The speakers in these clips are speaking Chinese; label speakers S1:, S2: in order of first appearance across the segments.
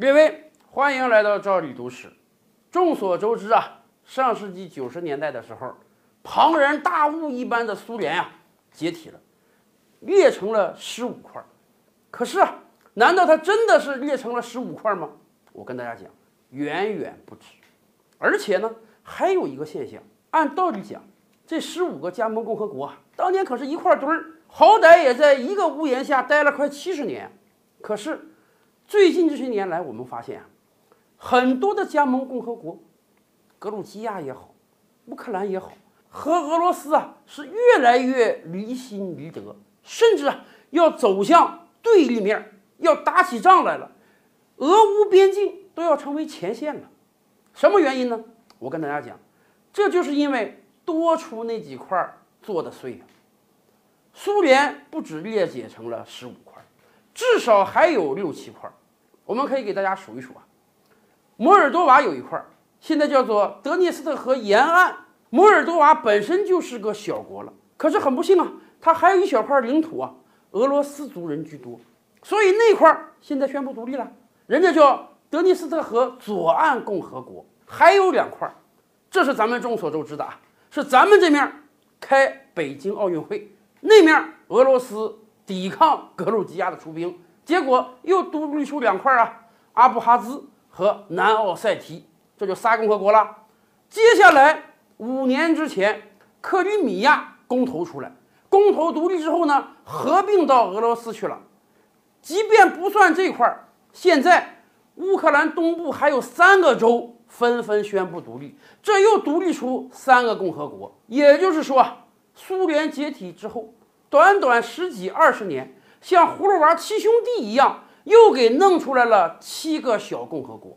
S1: 各位，欢迎来到赵李读史。众所周知啊，上世纪九十年代的时候，庞然大物一般的苏联呀解体了，裂成了十五块。可是啊，难道它真的是裂成了十五块吗？我跟大家讲，远远不止。而且呢，还有一个现象，按道理讲，这十五个加盟共和国啊，当年可是一块堆儿，好歹也在一个屋檐下待了快七十年。可是。最近这些年来，我们发现啊，很多的加盟共和国，格鲁吉亚也好，乌克兰也好，和俄罗斯啊是越来越离心离德，甚至啊要走向对立面，要打起仗来了。俄乌边境都要成为前线了。什么原因呢？我跟大家讲，这就是因为多出那几块做的碎啊。苏联不止裂解成了十五块，至少还有六七块。我们可以给大家数一数啊，摩尔多瓦有一块，现在叫做德涅斯特河沿岸。摩尔多瓦本身就是个小国了，可是很不幸啊，它还有一小块领土啊，俄罗斯族人居多，所以那块现在宣布独立了，人家叫德涅斯特河左岸共和国。还有两块，这是咱们众所周知的啊，是咱们这面开北京奥运会，那面俄罗斯抵抗格鲁吉亚的出兵。结果又独立出两块啊，阿布哈兹和南奥塞梯，这就仨共和国了。接下来五年之前，克里米亚公投出来，公投独立之后呢，合并到俄罗斯去了。即便不算这块儿，现在乌克兰东部还有三个州纷纷宣布独立，这又独立出三个共和国。也就是说，苏联解体之后，短短十几二十年。像葫芦娃七兄弟一样，又给弄出来了七个小共和国。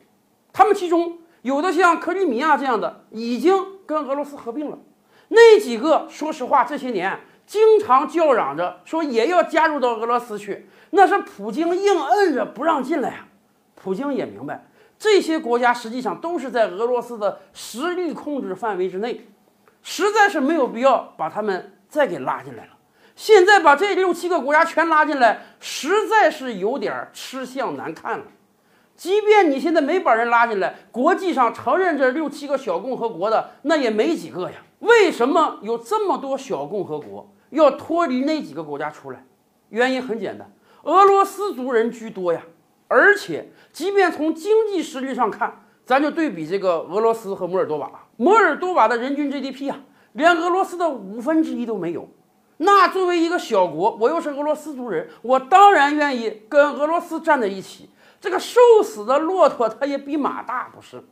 S1: 他们其中有的像克里米亚这样的，已经跟俄罗斯合并了。那几个，说实话，这些年经常叫嚷着说也要加入到俄罗斯去，那是普京硬摁着不让进来呀。普京也明白，这些国家实际上都是在俄罗斯的实力控制范围之内，实在是没有必要把他们再给拉进来了。现在把这六七个国家全拉进来，实在是有点吃相难看了。即便你现在没把人拉进来，国际上承认这六七个小共和国的那也没几个呀。为什么有这么多小共和国要脱离那几个国家出来？原因很简单，俄罗斯族人居多呀。而且，即便从经济实力上看，咱就对比这个俄罗斯和摩尔多瓦，摩尔多瓦的人均 GDP 啊，连俄罗斯的五分之一都没有。那作为一个小国，我又是俄罗斯族人，我当然愿意跟俄罗斯站在一起。这个瘦死的骆驼，它也比马大，不是？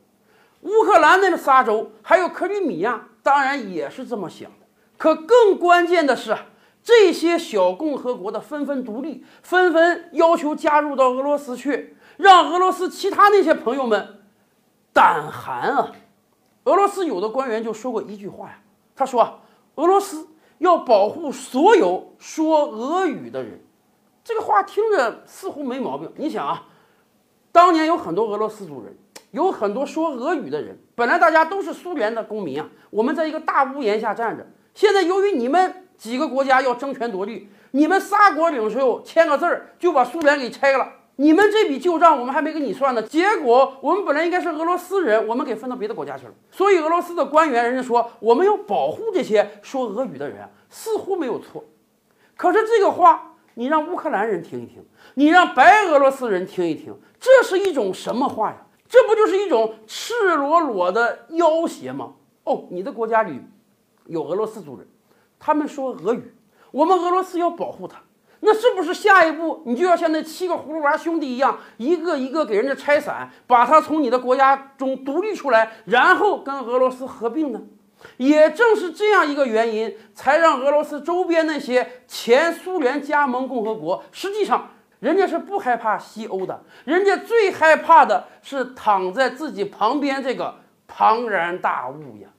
S1: 乌克兰那个仨州，还有克里米亚，当然也是这么想的。可更关键的是，这些小共和国的纷纷独立，纷纷要求加入到俄罗斯去，让俄罗斯其他那些朋友们胆寒啊！俄罗斯有的官员就说过一句话呀，他说：“俄罗斯。”要保护所有说俄语的人，这个话听着似乎没毛病。你想啊，当年有很多俄罗斯族人，有很多说俄语的人，本来大家都是苏联的公民啊，我们在一个大屋檐下站着。现在由于你们几个国家要争权夺利，你们仨国领袖签个字儿就把苏联给拆了。你们这笔旧账我们还没给你算呢，结果我们本来应该是俄罗斯人，我们给分到别的国家去了。所以俄罗斯的官员人家说我们要保护这些说俄语的人，似乎没有错。可是这个话你让乌克兰人听一听，你让白俄罗斯人听一听，这是一种什么话呀？这不就是一种赤裸裸的要挟吗？哦，你的国家里有俄罗斯族人，他们说俄语，我们俄罗斯要保护他。那是不是下一步你就要像那七个葫芦娃兄弟一样，一个一个给人家拆散，把他从你的国家中独立出来，然后跟俄罗斯合并呢？也正是这样一个原因，才让俄罗斯周边那些前苏联加盟共和国，实际上人家是不害怕西欧的，人家最害怕的是躺在自己旁边这个庞然大物呀。